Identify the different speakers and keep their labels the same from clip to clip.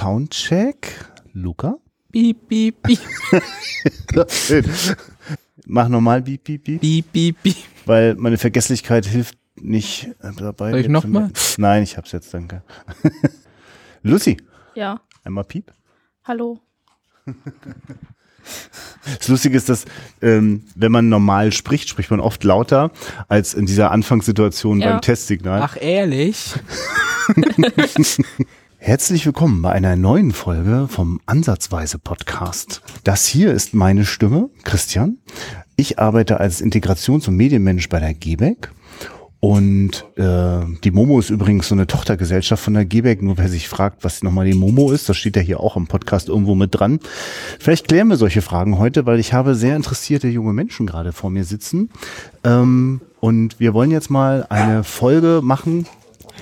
Speaker 1: Soundcheck. Luca?
Speaker 2: Piep, piep, piep.
Speaker 1: Mach nochmal Beep, Beep, Beep.
Speaker 2: Piep, piep, piep.
Speaker 1: Weil meine Vergesslichkeit hilft nicht dabei.
Speaker 2: Soll ich noch mal?
Speaker 1: Nein, ich hab's jetzt, danke. Lucy,
Speaker 3: Ja,
Speaker 1: einmal Piep.
Speaker 3: hallo.
Speaker 1: Das Lustige ist, dass ähm, wenn man normal spricht, spricht man oft lauter als in dieser Anfangssituation
Speaker 3: Ja.
Speaker 1: beim Testsignal.
Speaker 2: Ach, ehrlich?
Speaker 1: Herzlich willkommen bei einer neuen Folge vom Ansatzweise Podcast. Das hier ist meine Stimme, Christian. Ich arbeite als Integrations- und Medienmensch bei der GBEC. Und äh, die Momo ist übrigens so eine Tochtergesellschaft von der GBEC. Nur wer sich fragt, was nochmal die Momo ist, das steht ja hier auch im Podcast irgendwo mit dran. Vielleicht klären wir solche Fragen heute, weil ich habe sehr interessierte junge Menschen gerade vor mir sitzen. Ähm, und wir wollen jetzt mal eine Folge machen,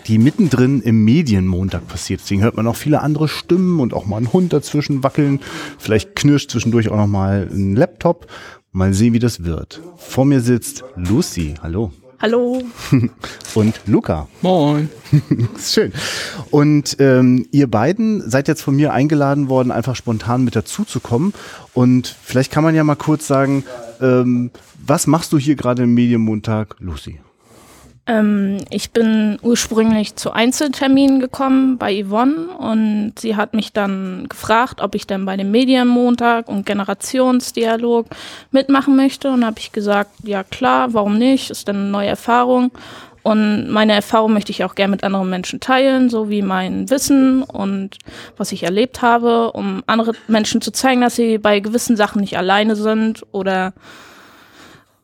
Speaker 1: die mittendrin im Medienmontag passiert. Deswegen hört man auch viele andere Stimmen und auch mal einen Hund dazwischen wackeln. Vielleicht knirscht zwischendurch auch noch mal ein Laptop. Mal sehen, wie das wird. Vor mir sitzt Lucy, hallo.
Speaker 3: Hallo.
Speaker 1: Und Luca.
Speaker 2: Moin.
Speaker 1: Schön. Und ähm, ihr beiden seid jetzt von mir eingeladen worden, einfach spontan mit dazu zu kommen. Und vielleicht kann man ja mal kurz sagen, ähm, was machst du hier gerade im Medienmontag, Lucy?
Speaker 3: Ähm, ich bin ursprünglich zu Einzelterminen gekommen bei Yvonne und sie hat mich dann gefragt, ob ich dann bei dem Medienmontag und Generationsdialog mitmachen möchte. Und habe ich gesagt, ja klar, warum nicht? Ist dann eine neue Erfahrung. Und meine Erfahrung möchte ich auch gerne mit anderen Menschen teilen, so wie mein Wissen und was ich erlebt habe, um andere Menschen zu zeigen, dass sie bei gewissen Sachen nicht alleine sind oder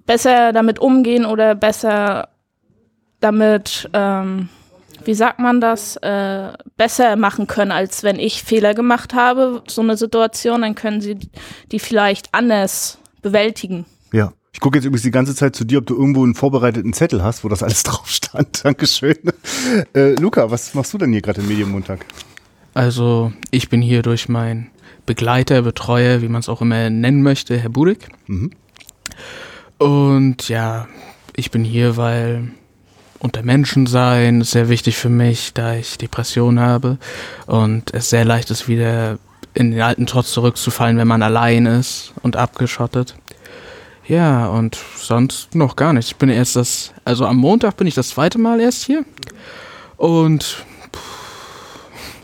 Speaker 3: besser damit umgehen oder besser damit, ähm, wie sagt man das, äh, besser machen können, als wenn ich Fehler gemacht habe, so eine Situation, dann können sie die vielleicht anders bewältigen.
Speaker 1: Ja. Ich gucke jetzt übrigens die ganze Zeit zu dir, ob du irgendwo einen vorbereiteten Zettel hast, wo das alles drauf stand. Dankeschön. Äh, Luca, was machst du denn hier gerade im Medienmontag?
Speaker 2: Also, ich bin hier durch meinen Begleiter, Betreuer, wie man es auch immer nennen möchte, Herr Budik.
Speaker 1: Mhm.
Speaker 2: Und ja, ich bin hier, weil unter Menschen sein ist sehr wichtig für mich, da ich Depression habe und es sehr leicht ist, wieder in den alten Trotz zurückzufallen, wenn man allein ist und abgeschottet. Ja, und sonst noch gar nichts. Ich bin erst das, also am Montag bin ich das zweite Mal erst hier und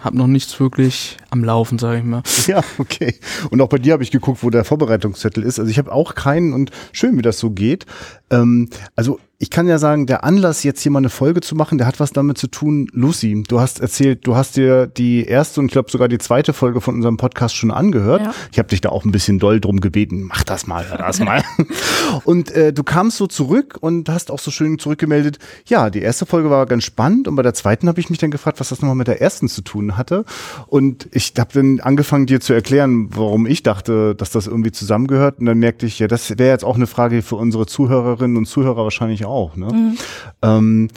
Speaker 2: habe noch nichts wirklich am Laufen, sage ich mal.
Speaker 1: Ja, okay. Und auch bei dir habe ich geguckt, wo der Vorbereitungszettel ist. Also ich habe auch keinen und schön, wie das so geht. Ähm, also ich kann ja sagen, der Anlass, jetzt hier mal eine Folge zu machen, der hat was damit zu tun. Lucy, du hast erzählt, du hast dir die erste und ich glaube sogar die zweite Folge von unserem Podcast schon angehört.
Speaker 3: Ja.
Speaker 1: Ich habe dich da auch ein bisschen doll drum gebeten, mach das mal, hör das mal. und äh, du kamst so zurück und hast auch so schön zurückgemeldet, ja, die erste Folge war ganz spannend und bei der zweiten habe ich mich dann gefragt, was das nochmal mit der ersten zu tun hatte. Und ich habe dann angefangen, dir zu erklären, warum ich dachte, dass das irgendwie zusammengehört. Und dann merkte ich, ja, das wäre jetzt auch eine Frage für unsere Zuhörerinnen und Zuhörer wahrscheinlich auch. Ne? Ähm,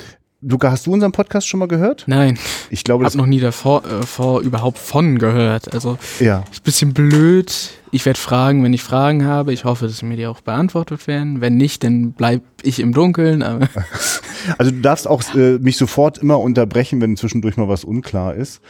Speaker 1: Luca, hast du unseren Podcast schon mal gehört?
Speaker 2: Nein,
Speaker 1: Ich glaube,
Speaker 2: ich habe noch nie davor äh, vor überhaupt von gehört. Also
Speaker 1: ja.
Speaker 2: ist ein bisschen blöd. Ich werde fragen, wenn ich Fragen habe. Ich hoffe, dass mir die auch beantwortet werden. Wenn nicht, dann bleib ich im Dunkeln. Aber
Speaker 1: Also du darfst auch äh, mich sofort immer unterbrechen, wenn zwischendurch mal was unklar ist.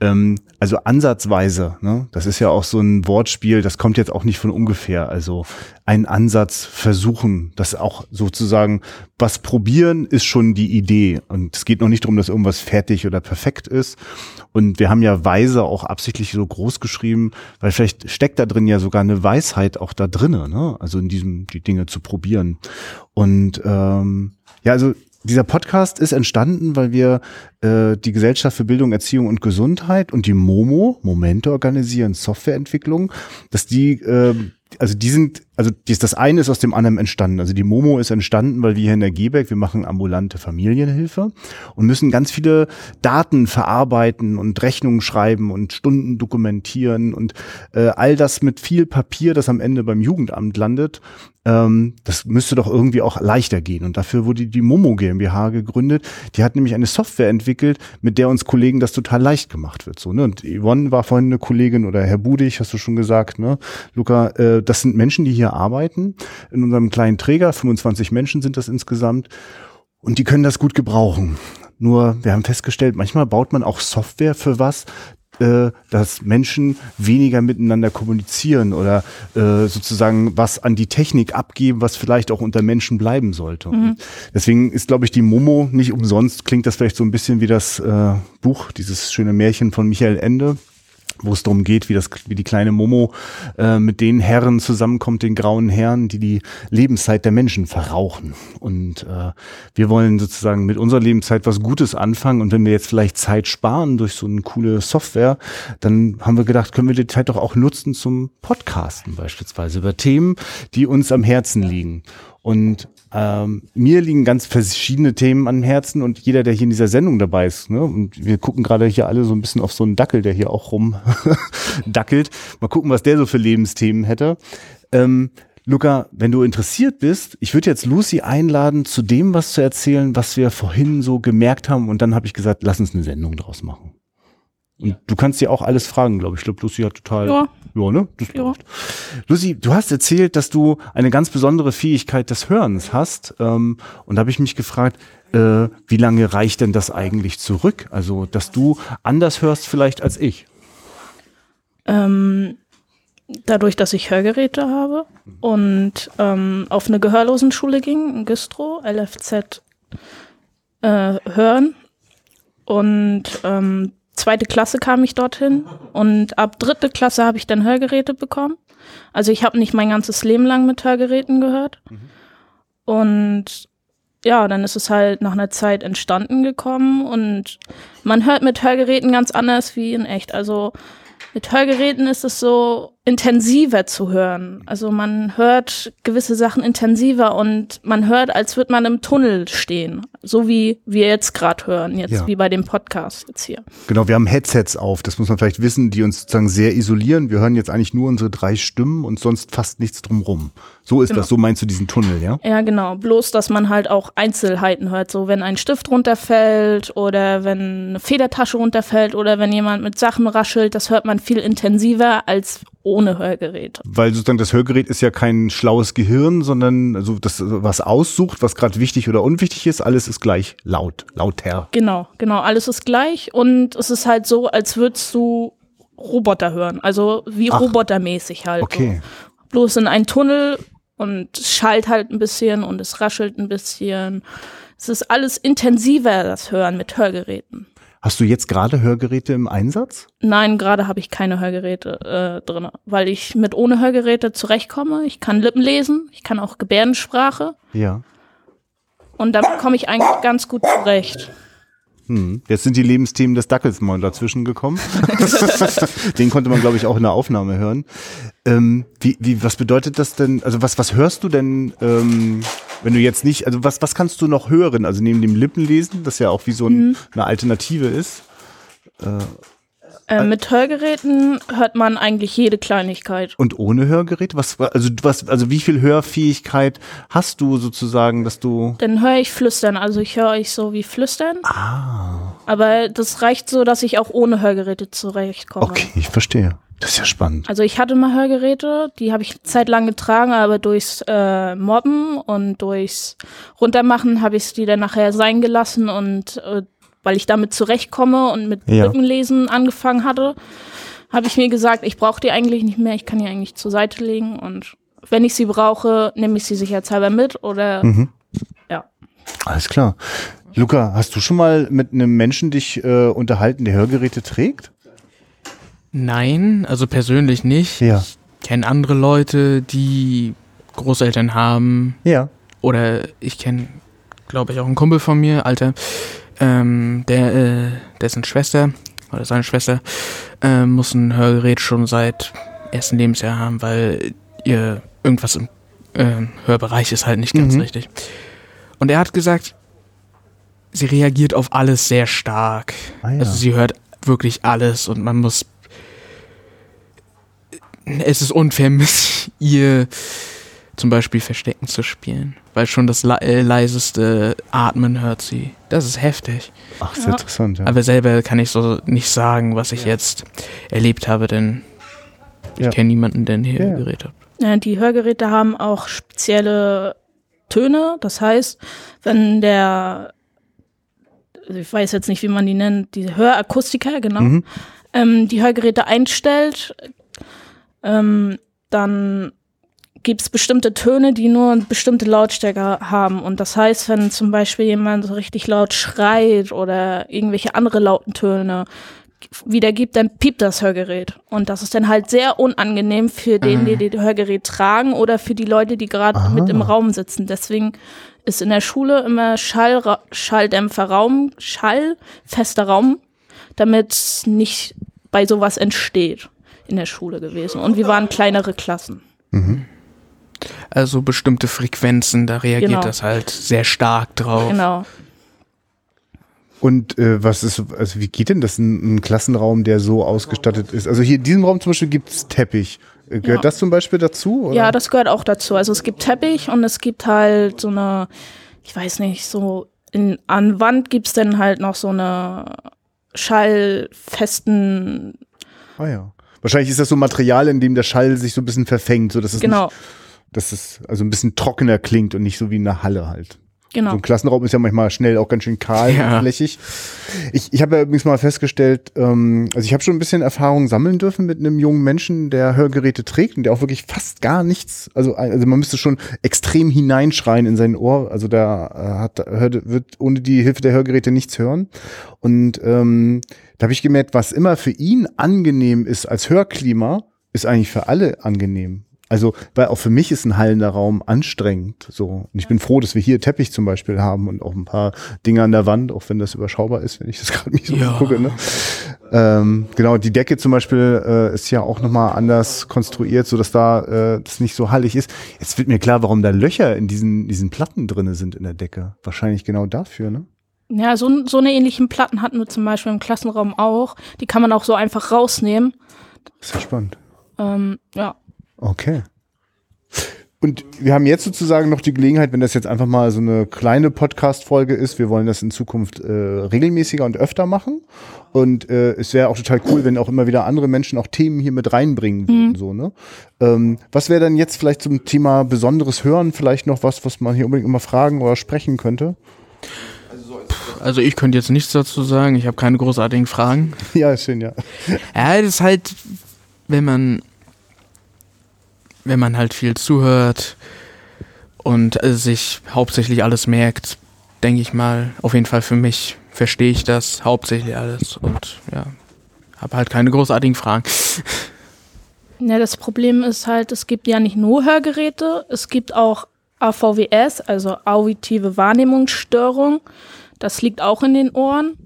Speaker 1: Ähm, also ansatzweise, ne? das ist ja auch so ein Wortspiel, das kommt jetzt auch nicht von ungefähr. Also einen Ansatz versuchen, das auch sozusagen, was probieren ist schon die Idee. Und es geht noch nicht darum, dass irgendwas fertig oder perfekt ist. Und wir haben ja Weise auch absichtlich so groß geschrieben, weil vielleicht steckt da drin ja sogar eine Weisheit auch da drinne, ne? Also in diesem, die Dinge zu probieren. Und ähm, ja, also dieser Podcast ist entstanden, weil wir äh, die Gesellschaft für Bildung, Erziehung und Gesundheit und die Momo, Momente organisieren, Softwareentwicklung, dass die, äh, also die sind, also das eine ist aus dem anderen entstanden. Also die Momo ist entstanden, weil wir hier in der GBEC, wir machen ambulante Familienhilfe und müssen ganz viele Daten verarbeiten und Rechnungen schreiben und Stunden dokumentieren und äh, all das mit viel Papier, das am Ende beim Jugendamt landet. Ähm, das müsste doch irgendwie auch leichter gehen. Und dafür wurde die Momo GmbH gegründet. Die hat nämlich eine Software entwickelt, mit der uns Kollegen das total leicht gemacht wird. So, ne? Und Yvonne war vorhin eine Kollegin oder Herr Budig, hast du schon gesagt, ne? Luca, äh, das sind Menschen, die hier arbeiten in unserem kleinen Träger. 25 Menschen sind das insgesamt. Und die können das gut gebrauchen. Nur, wir haben festgestellt, manchmal baut man auch Software für was, äh, dass Menschen weniger miteinander kommunizieren oder äh, sozusagen was an die Technik abgeben, was vielleicht auch unter Menschen bleiben sollte. Mhm. Deswegen ist, glaube ich, die Momo nicht umsonst, klingt das vielleicht so ein bisschen wie das äh, Buch, dieses schöne Märchen von Michael Ende wo es darum geht, wie das, wie die kleine Momo äh, mit den Herren zusammenkommt, den grauen Herren, die die Lebenszeit der Menschen verrauchen. Und äh, wir wollen sozusagen mit unserer Lebenszeit was Gutes anfangen. Und wenn wir jetzt vielleicht Zeit sparen durch so eine coole Software, dann haben wir gedacht, können wir die Zeit doch auch nutzen zum Podcasten beispielsweise über Themen, die uns am Herzen liegen. Und ähm, mir liegen ganz verschiedene Themen am Herzen und jeder, der hier in dieser Sendung dabei ist, ne, und wir gucken gerade hier alle so ein bisschen auf so einen Dackel, der hier auch rum dackelt. Mal gucken, was der so für Lebensthemen hätte. Ähm, Luca, wenn du interessiert bist, ich würde jetzt Lucy einladen, zu dem was zu erzählen, was wir vorhin so gemerkt haben. Und dann habe ich gesagt, lass uns eine Sendung draus machen. Und du kannst dir auch alles fragen, glaube ich. Ich glaube, Lucy hat total. Ja. Ja, ne? Das ja. Lucy, du hast erzählt, dass du eine ganz besondere Fähigkeit des Hörens hast. Ähm, und da habe ich mich gefragt, äh, wie lange reicht denn das eigentlich zurück? Also, dass du anders hörst vielleicht als ich.
Speaker 3: Ähm, dadurch, dass ich Hörgeräte habe und ähm, auf eine Gehörlosenschule ging, in Güstrow, LFZ äh, hören. Und ähm, zweite Klasse kam ich dorthin und ab dritte Klasse habe ich dann Hörgeräte bekommen. Also ich habe nicht mein ganzes Leben lang mit Hörgeräten gehört. Mhm. Und ja, dann ist es halt nach einer Zeit entstanden gekommen und man hört mit Hörgeräten ganz anders wie in echt. Also mit Hörgeräten ist es so intensiver zu hören. Also man hört gewisse Sachen intensiver und man hört, als würde man im Tunnel stehen. So wie wir jetzt gerade hören, jetzt ja. wie bei dem Podcast jetzt hier.
Speaker 1: Genau, wir haben Headsets auf, das muss man vielleicht wissen, die uns sozusagen sehr isolieren. Wir hören jetzt eigentlich nur unsere drei Stimmen und sonst fast nichts drumrum. So ist genau. das, so meinst du diesen Tunnel, ja?
Speaker 3: Ja, genau. Bloß, dass man halt auch Einzelheiten hört. So, wenn ein Stift runterfällt oder wenn eine Federtasche runterfällt oder wenn jemand mit Sachen raschelt, das hört man viel intensiver als ohne Hörgerät.
Speaker 1: Weil sozusagen das Hörgerät ist ja kein schlaues Gehirn, sondern also das, was aussucht, was gerade wichtig oder unwichtig ist, alles ist gleich laut, lauter.
Speaker 3: Genau, genau, alles ist gleich und es ist halt so, als würdest du Roboter hören, also wie Ach, robotermäßig halt.
Speaker 1: Okay.
Speaker 3: So. Bloß in einen Tunnel und es schallt halt ein bisschen und es raschelt ein bisschen. Es ist alles intensiver, das Hören mit Hörgeräten.
Speaker 1: Hast du jetzt gerade Hörgeräte im Einsatz?
Speaker 3: Nein, gerade habe ich keine Hörgeräte äh, drin, weil ich mit ohne Hörgeräte zurechtkomme. Ich kann Lippen lesen, ich kann auch Gebärdensprache.
Speaker 1: Ja.
Speaker 3: Und damit komme ich eigentlich ganz gut zurecht.
Speaker 1: Hm. Jetzt sind die Lebensthemen des Dackels mal dazwischen gekommen. Den konnte man, glaube ich, auch in der Aufnahme hören. Ähm, wie, wie, was bedeutet das denn? Also was, was hörst du denn, ähm, wenn du jetzt nicht, also was, was kannst du noch hören? Also neben dem Lippenlesen, das ja auch wie so ein, mhm. eine Alternative ist.
Speaker 3: Äh, äh, mit Hörgeräten hört man eigentlich jede Kleinigkeit.
Speaker 1: Und ohne Hörgerät? Was, also, was, also wie viel Hörfähigkeit hast du sozusagen, dass du.
Speaker 3: Dann höre ich flüstern. Also ich höre euch so wie flüstern.
Speaker 1: Ah.
Speaker 3: Aber das reicht so, dass ich auch ohne Hörgeräte zurechtkomme.
Speaker 1: Okay, ich verstehe. Das ist ja spannend.
Speaker 3: Also ich hatte mal Hörgeräte, die habe ich zeitlang getragen, aber durchs äh, Mobben und durchs Runtermachen habe ich die dann nachher sein gelassen und äh, weil ich damit zurechtkomme und mit ja. Lippenlesen angefangen hatte, habe ich mir gesagt, ich brauche die eigentlich nicht mehr, ich kann die eigentlich zur Seite legen und wenn ich sie brauche, nehme ich sie sicherheitshalber mit oder mhm. ja.
Speaker 1: Alles klar. Luca, hast du schon mal mit einem Menschen dich äh, unterhalten, der Hörgeräte trägt?
Speaker 2: Nein, also persönlich nicht.
Speaker 1: Ja.
Speaker 2: Ich kenne andere Leute, die Großeltern haben.
Speaker 1: Ja.
Speaker 2: Oder ich kenne, glaube ich, auch einen Kumpel von mir, Alter, ähm, der, äh, dessen Schwester oder seine Schwester äh, muss ein Hörgerät schon seit ersten Lebensjahr haben, weil ihr irgendwas im äh, Hörbereich ist halt nicht ganz mhm. richtig. Und er hat gesagt, sie reagiert auf alles sehr stark. Ah, ja. Also sie hört wirklich alles und man muss. Es ist unfair, mit ihr zum Beispiel Verstecken zu spielen, weil schon das le äh, leiseste Atmen hört sie. Das ist heftig.
Speaker 1: Ach, ist ja. interessant. Ja.
Speaker 2: Aber selber kann ich so nicht sagen, was ich ja. jetzt erlebt habe, denn ich ja. kenne niemanden, der ein Hörgerät hat.
Speaker 3: Ja, die Hörgeräte haben auch spezielle Töne. Das heißt, wenn der, also ich weiß jetzt nicht, wie man die nennt, die Hörakustiker, genau. Mhm. ähm, die Hörgeräte einstellt, ähm, dann gibt es bestimmte Töne, die nur bestimmte Lautstärke haben. Und das heißt, wenn zum Beispiel jemand so richtig laut schreit oder irgendwelche andere lauten Töne wiedergibt, dann piept das Hörgerät. Und das ist dann halt sehr unangenehm für den, die das Hörgerät tragen oder für die Leute, die gerade mit im Raum sitzen. Deswegen ist in der Schule immer Schall, Schalldämpfer Raum, schallfester Raum, damit nicht bei sowas entsteht in der Schule gewesen. Und wir waren kleinere Klassen.
Speaker 2: Also bestimmte Frequenzen, da reagiert
Speaker 3: Genau.
Speaker 2: das halt sehr stark drauf.
Speaker 3: Genau.
Speaker 1: Und äh, was ist, also wie geht denn das in ein Klassenraum, der so ausgestattet ist? Also hier in diesem Raum zum Beispiel gibt's Teppich. Äh, Gehört
Speaker 3: Ja.
Speaker 1: das zum Beispiel dazu? Oder?
Speaker 3: Ja, das gehört auch dazu. Also es gibt Teppich und es gibt halt so eine, ich weiß nicht, so in, an Wand gibt's dann halt noch so eine schallfesten,
Speaker 1: Ah ja. Wahrscheinlich ist das so Material, in dem der Schall sich so ein bisschen verfängt, so dass es
Speaker 3: genau,
Speaker 1: nicht, dass es also ein bisschen trockener klingt und nicht so wie in einer Halle halt.
Speaker 3: genau.
Speaker 1: So ein Klassenraum ist ja manchmal schnell auch ganz schön kahl
Speaker 2: Ja.
Speaker 1: und flächig. Ich, ich habe ja übrigens mal festgestellt, ähm, also ich habe schon ein bisschen Erfahrung sammeln dürfen mit einem jungen Menschen, der Hörgeräte trägt und der auch wirklich fast gar nichts, also, also man müsste schon extrem hineinschreien in sein Ohr, also der äh, hat, hört, wird ohne die Hilfe der Hörgeräte nichts hören. Und ähm, da habe ich gemerkt, was immer für ihn angenehm ist als Hörklima, ist eigentlich für alle angenehm. Also, weil auch für mich ist ein hallender Raum anstrengend. So. Und ich bin froh, dass wir hier Teppich zum Beispiel haben und auch ein paar Dinge an der Wand, auch wenn das überschaubar ist, wenn ich das gerade nicht so
Speaker 2: Ja.
Speaker 1: gucke. Ne? Ähm, genau, die Decke zum Beispiel äh, ist ja auch nochmal anders konstruiert, so dass da äh, das nicht so hallig ist. Jetzt wird mir klar, warum da Löcher in diesen, diesen Platten drinne sind in der Decke. Wahrscheinlich genau dafür, ne?
Speaker 3: Ja, so, so eine ähnlichen Platten hatten wir zum Beispiel im Klassenraum auch. Die kann man auch so einfach rausnehmen.
Speaker 1: Ist ja spannend.
Speaker 3: Ähm, ja.
Speaker 1: Okay. Und wir haben jetzt sozusagen noch die Gelegenheit, wenn das jetzt einfach mal so eine kleine Podcast-Folge ist, wir wollen das in Zukunft äh, regelmäßiger und öfter machen. Und äh, es wäre auch total cool, wenn auch immer wieder andere Menschen auch Themen hier mit reinbringen würden. So, ne? ähm, was wäre dann jetzt vielleicht zum Thema besonderes Hören vielleicht noch was, was man hier unbedingt immer fragen oder sprechen könnte?
Speaker 2: Also ich könnte jetzt nichts dazu sagen, ich habe keine großartigen Fragen.
Speaker 1: ja, ist schön, ja.
Speaker 2: Ja, das ist halt, wenn man, wenn man halt viel zuhört und äh, sich hauptsächlich alles merkt, denke ich mal, auf jeden Fall für mich verstehe ich das hauptsächlich alles und ja, habe halt keine großartigen Fragen.
Speaker 3: Ja, das Problem ist halt, es gibt ja nicht nur Hörgeräte, es gibt auch AVWS, also auditive Wahrnehmungsstörung. Das liegt auch in den Ohren.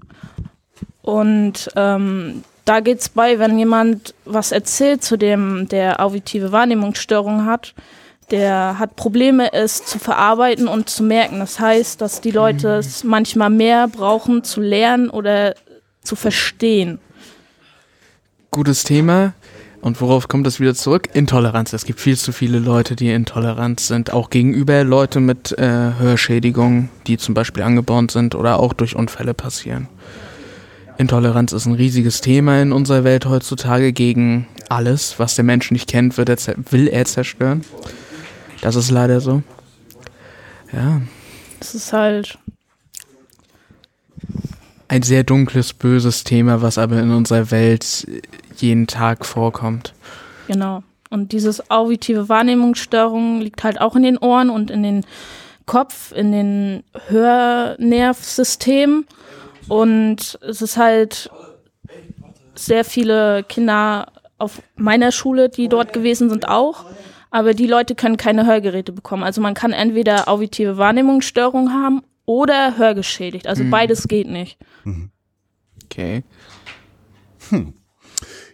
Speaker 3: Und ähm, da geht's bei, wenn jemand was erzählt zu dem, der auditive Wahrnehmungsstörung hat, der hat Probleme, es zu verarbeiten und zu merken. Das heißt, dass die Leute es manchmal mehr brauchen zu lernen oder zu verstehen.
Speaker 2: Gutes Thema. Und worauf kommt das wieder zurück? Intoleranz. Es gibt viel zu viele Leute, die intolerant sind, auch gegenüber Leute mit äh, Hörschädigungen, die zum Beispiel angeboren sind oder auch durch Unfälle passieren. Intoleranz ist ein riesiges Thema in unserer Welt heutzutage gegen alles, was der Mensch nicht kennt, wird er will er zerstören. Das ist leider so. Ja,
Speaker 3: Es ist halt
Speaker 2: ein sehr dunkles, böses Thema, was aber in unserer Welt jeden Tag vorkommt.
Speaker 3: Genau. Und dieses auditive Wahrnehmungsstörung liegt halt auch in den Ohren und in den Kopf, in den Hörnervsystem. Und es ist halt sehr viele Kinder auf meiner Schule, die dort gewesen sind, auch. Aber die Leute können keine Hörgeräte bekommen. Also man kann entweder auditive Wahrnehmungsstörung haben oder hörgeschädigt. Also beides geht nicht.
Speaker 2: Okay.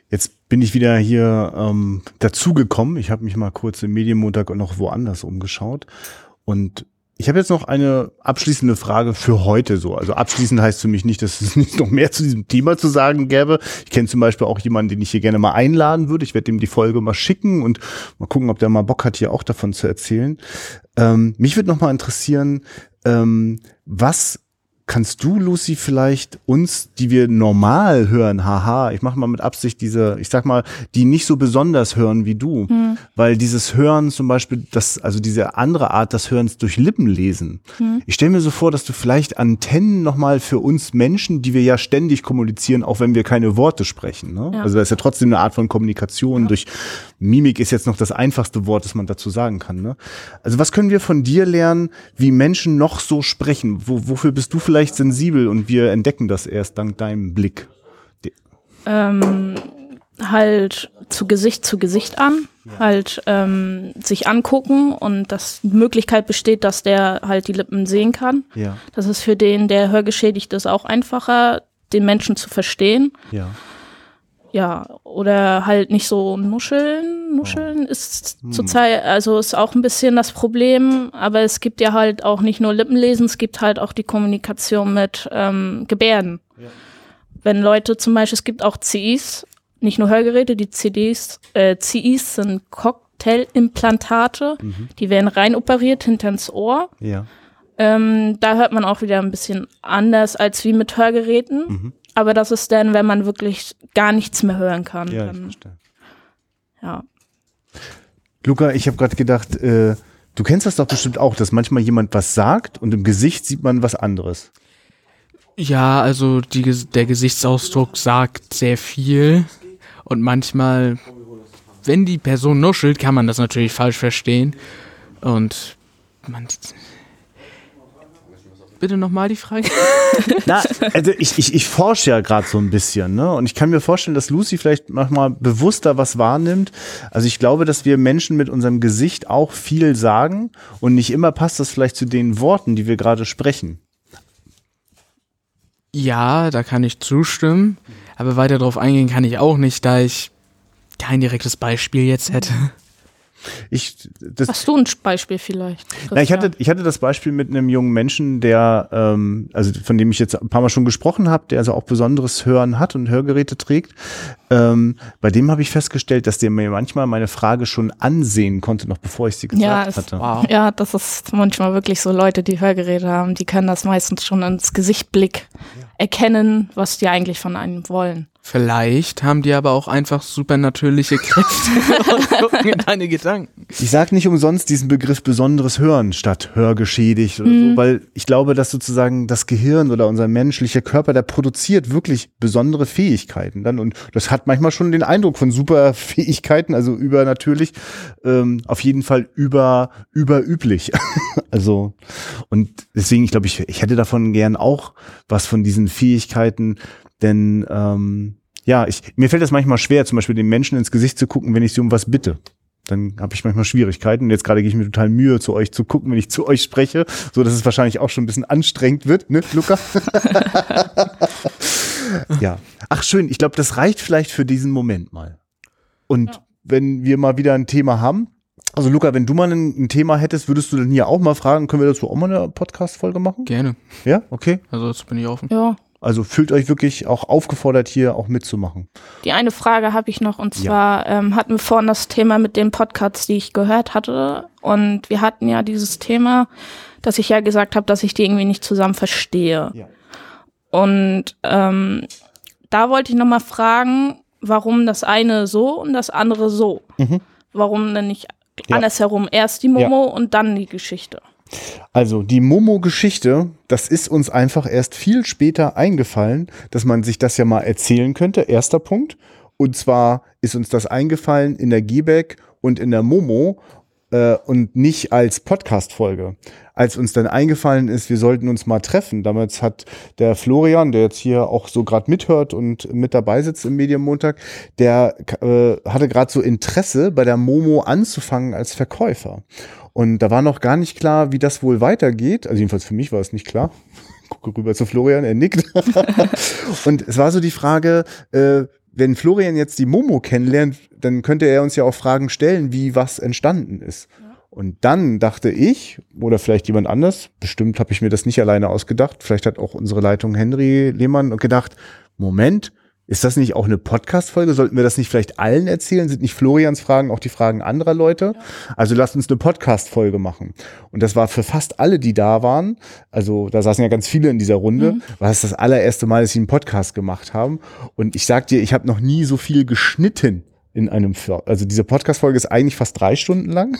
Speaker 1: Jetzt bin ich wieder hier ähm, dazugekommen. Ich habe mich mal kurz im Medienmontag noch woanders umgeschaut. Und ich habe jetzt noch eine abschließende Frage für heute so. Also abschließend heißt für mich nicht, dass es nicht noch mehr zu diesem Thema zu sagen gäbe. Ich kenne zum Beispiel auch jemanden, den ich hier gerne mal einladen würde. Ich werde dem die Folge mal schicken und mal gucken, ob der mal Bock hat, hier auch davon zu erzählen. Ähm, mich würde noch mal interessieren, ähm, was kannst du, Lucy, vielleicht uns, die wir normal hören, haha, ich mache mal mit Absicht diese, ich sag mal, die nicht so besonders hören wie du, hm. weil dieses Hören zum Beispiel, das, also diese andere Art des Hörens durch Lippen lesen. Hm. Ich stelle mir so vor, dass du vielleicht Antennen nochmal für uns Menschen, die wir ja ständig kommunizieren, auch wenn wir keine Worte sprechen. Ne? Ja. Also das ist ja trotzdem eine Art von Kommunikation. Ja. Durch Mimik ist jetzt noch das einfachste Wort, das man dazu sagen kann. Ne? Also was können wir von dir lernen, wie Menschen noch so sprechen? Wo, wofür bist du vielleicht sensibel und wir entdecken das erst dank deinem Blick?
Speaker 3: Ähm, halt zu Gesicht zu Gesicht an, ja. halt ähm, sich angucken und dass die Möglichkeit besteht, dass der halt die Lippen sehen kann. Ja. Das ist für den, der hörgeschädigt ist, auch einfacher, den Menschen zu verstehen.
Speaker 1: Ja.
Speaker 3: Ja, oder halt nicht so nuscheln. Nuscheln oh. ist hm. zurzeit, also ist auch ein bisschen das Problem, aber es gibt ja halt auch nicht nur Lippenlesen, es gibt halt auch die Kommunikation mit ähm, Gebärden. Ja. Wenn Leute zum Beispiel, es gibt auch CIs, nicht nur Hörgeräte, die CDs, äh, CIs sind Cocktailimplantate, mhm. die werden rein operiert hinter ins Ohr.
Speaker 1: Ja.
Speaker 3: Ähm, da hört man auch wieder ein bisschen anders als wie mit Hörgeräten. Mhm. Aber das ist dann, wenn man wirklich gar nichts mehr hören kann. Ja, dann, ich verstehe. Ja.
Speaker 1: Luca, ich habe gerade gedacht, äh, du kennst das doch bestimmt auch, dass manchmal jemand was sagt und im Gesicht sieht man was anderes.
Speaker 2: Ja, also die, der Gesichtsausdruck sagt sehr viel und manchmal, wenn die Person nuschelt, kann man das natürlich falsch verstehen und man bitte nochmal die Frage?
Speaker 1: Na, also ich, ich, ich forsche ja gerade so ein bisschen, ne? Und ich kann mir vorstellen, dass Lucy vielleicht manchmal bewusster was wahrnimmt. Also ich glaube, dass wir Menschen mit unserem Gesicht auch viel sagen und nicht immer passt das vielleicht zu den Worten, die wir gerade sprechen.
Speaker 2: Ja, da kann ich zustimmen. Aber weiter darauf eingehen kann ich auch nicht, da ich kein direktes Beispiel jetzt hätte.
Speaker 1: Ich,
Speaker 3: das, Hast du ein Beispiel vielleicht?
Speaker 1: Na, ich, hatte, ich hatte das Beispiel mit einem jungen Menschen, der, ähm, also von dem ich jetzt ein paar Mal schon gesprochen habe, der also auch besonderes Hören hat und Hörgeräte trägt. Ähm, bei dem habe ich festgestellt, dass der mir manchmal meine Frage schon ansehen konnte, noch bevor ich sie gesagt ja, es, hatte.
Speaker 3: Wow. Ja, das ist manchmal wirklich so Leute, die Hörgeräte haben, die können das meistens schon ins Gesichtblick ja. erkennen, was die eigentlich von einem wollen.
Speaker 2: Vielleicht haben die aber auch einfach supernatürliche Kräfte und gucken in deine Gedanken.
Speaker 1: Ich sage nicht umsonst diesen Begriff besonderes Hören statt hörgeschädigt oder mhm. so, weil ich glaube, dass sozusagen das Gehirn oder unser menschlicher Körper, der produziert wirklich besondere Fähigkeiten dann und das hat manchmal schon den Eindruck von Superfähigkeiten, also übernatürlich, ähm, auf jeden Fall über überüblich. also und deswegen, ich glaube, ich, ich hätte davon gern auch was von diesen Fähigkeiten denn ähm, ja, ich, mir fällt das manchmal schwer, zum Beispiel den Menschen ins Gesicht zu gucken, wenn ich sie um was bitte. Dann habe ich manchmal Schwierigkeiten. Und jetzt gerade gehe ich mir total Mühe, zu euch zu gucken, wenn ich zu euch spreche, so dass es wahrscheinlich auch schon ein bisschen anstrengend wird, ne, Luca? ja. Ach schön, ich glaube, das reicht vielleicht für diesen Moment mal. Und ja. wenn wir mal wieder ein Thema haben, also Luca, wenn du mal ein, ein, Thema hättest, würdest du dann hier auch mal fragen, können wir dazu auch mal eine Podcast-Folge machen?
Speaker 2: Gerne.
Speaker 1: Ja, okay.
Speaker 2: Also jetzt bin ich offen.
Speaker 3: Ja.
Speaker 1: Also fühlt euch wirklich auch aufgefordert, hier auch mitzumachen.
Speaker 3: Die eine Frage habe ich noch und zwar ja. ähm, hatten wir vorhin das Thema mit den Podcasts, die ich gehört hatte. Und wir hatten ja dieses Thema, dass ich ja gesagt habe, dass ich die irgendwie nicht zusammen verstehe. Ja. Und ähm, da wollte ich nochmal fragen, warum das eine so und das andere so. Mhm. Warum denn nicht ja. andersherum erst die Momo und dann die Geschichte?
Speaker 1: Also die Momo-Geschichte, das ist uns einfach erst viel später eingefallen, dass man sich das ja mal erzählen könnte. Erster Punkt. Und zwar ist uns das eingefallen in der Gbeck und in der Momo äh, und nicht als Podcast-Folge. Als uns dann eingefallen ist, wir sollten uns mal treffen. Damals hat der Florian, der jetzt hier auch so gerade mithört und mit dabei sitzt im Medienmontag, der äh, hatte gerade so Interesse, bei der Momo anzufangen als Verkäufer. Und da war noch gar nicht klar, wie das wohl weitergeht. Also jedenfalls für mich war es nicht klar. Gucke rüber zu Florian, er nickt. und es war so die Frage, äh, wenn Florian jetzt die Momo kennenlernt, dann könnte er uns ja auch Fragen stellen, wie was entstanden ist. Und dann dachte ich, oder vielleicht jemand anders, bestimmt habe ich mir das nicht alleine ausgedacht, vielleicht hat auch unsere Leitung Henry Lehmann gedacht, Moment, Ist das nicht auch eine Podcast-Folge? Sollten wir das nicht vielleicht allen erzählen? Sind nicht Florians Fragen auch die Fragen anderer Leute? Ja. Also lasst uns eine Podcast-Folge machen. Und das war für fast alle, die da waren, also da saßen ja ganz viele in dieser Runde, mhm. war es das allererste Mal, dass sie einen Podcast gemacht haben. Und ich sag dir, ich habe noch nie so viel geschnitten in einem, also diese Podcast-Folge ist eigentlich fast drei Stunden lang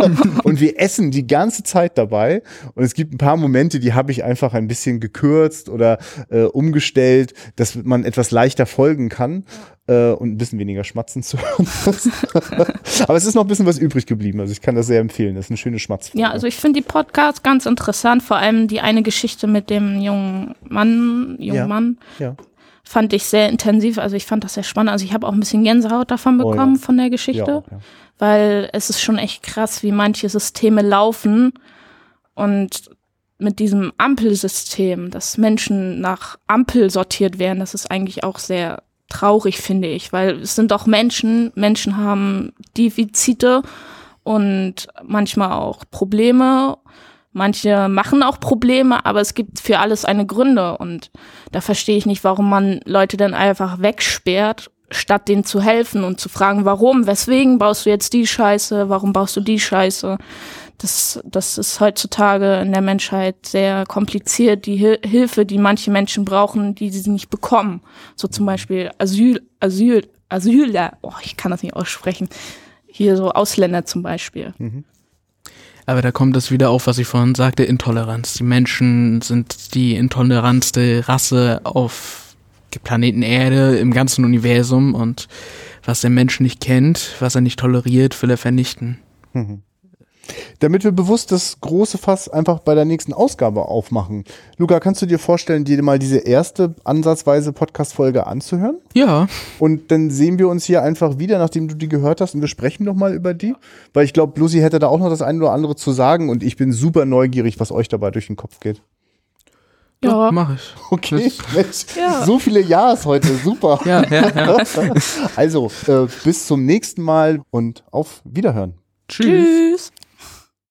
Speaker 1: und wir essen die ganze Zeit dabei und es gibt ein paar Momente, die habe ich einfach ein bisschen gekürzt oder äh, umgestellt, dass man etwas leichter folgen kann äh, und ein bisschen weniger schmatzen zu hören. Aber es ist noch ein bisschen was übrig geblieben, also ich kann das sehr empfehlen, das ist eine schöne Schmatzfolge.
Speaker 3: Ja, also ich finde die Podcasts ganz interessant, vor allem die eine Geschichte mit dem jungen Mann, jungen ja. Mann. Ja fand ich sehr intensiv. Also ich fand das sehr spannend. Also ich habe auch ein bisschen Gänsehaut davon bekommen oh ja. von der Geschichte, ja, ja. weil es ist schon echt krass, wie manche Systeme laufen und mit diesem Ampelsystem, dass Menschen nach Ampel sortiert werden, das ist eigentlich auch sehr traurig, finde ich, weil es sind doch Menschen, Menschen haben Defizite und manchmal auch Probleme Manche machen auch Probleme, aber es gibt für alles eine Gründe und da verstehe ich nicht, warum man Leute dann einfach wegsperrt, statt denen zu helfen und zu fragen, warum, weswegen baust du jetzt die Scheiße, warum baust du die Scheiße. Das, das ist heutzutage in der Menschheit sehr kompliziert, die Hil Hilfe, die manche Menschen brauchen, die sie nicht bekommen. So zum Beispiel Asyl, Asyl, Asyler, oh, ich kann das nicht aussprechen. Hier so Ausländer zum Beispiel. Mhm.
Speaker 2: Aber da kommt es wieder auf, was ich vorhin sagte, Intoleranz. Die Menschen sind die intolerantste Rasse auf Planeten Erde, im ganzen Universum und was der Mensch nicht kennt, was er nicht toleriert, will er vernichten. Mhm.
Speaker 1: Damit wir bewusst das große Fass einfach bei der nächsten Ausgabe aufmachen. Luca, kannst du dir vorstellen, dir mal diese erste ansatzweise Podcast-Folge anzuhören?
Speaker 2: Ja.
Speaker 1: Und dann sehen wir uns hier einfach wieder, nachdem du die gehört hast und wir sprechen nochmal über die. Weil ich glaube, Lucy hätte da auch noch das eine oder andere zu sagen und ich bin super neugierig, was euch dabei durch den Kopf geht.
Speaker 2: Ja, ja mach ich.
Speaker 1: Okay, Mensch, ja. so viele Ja's heute, super. ja, ja, ja. Also, äh, bis zum nächsten Mal und auf Wiederhören.
Speaker 3: Tschüss. Tschüss.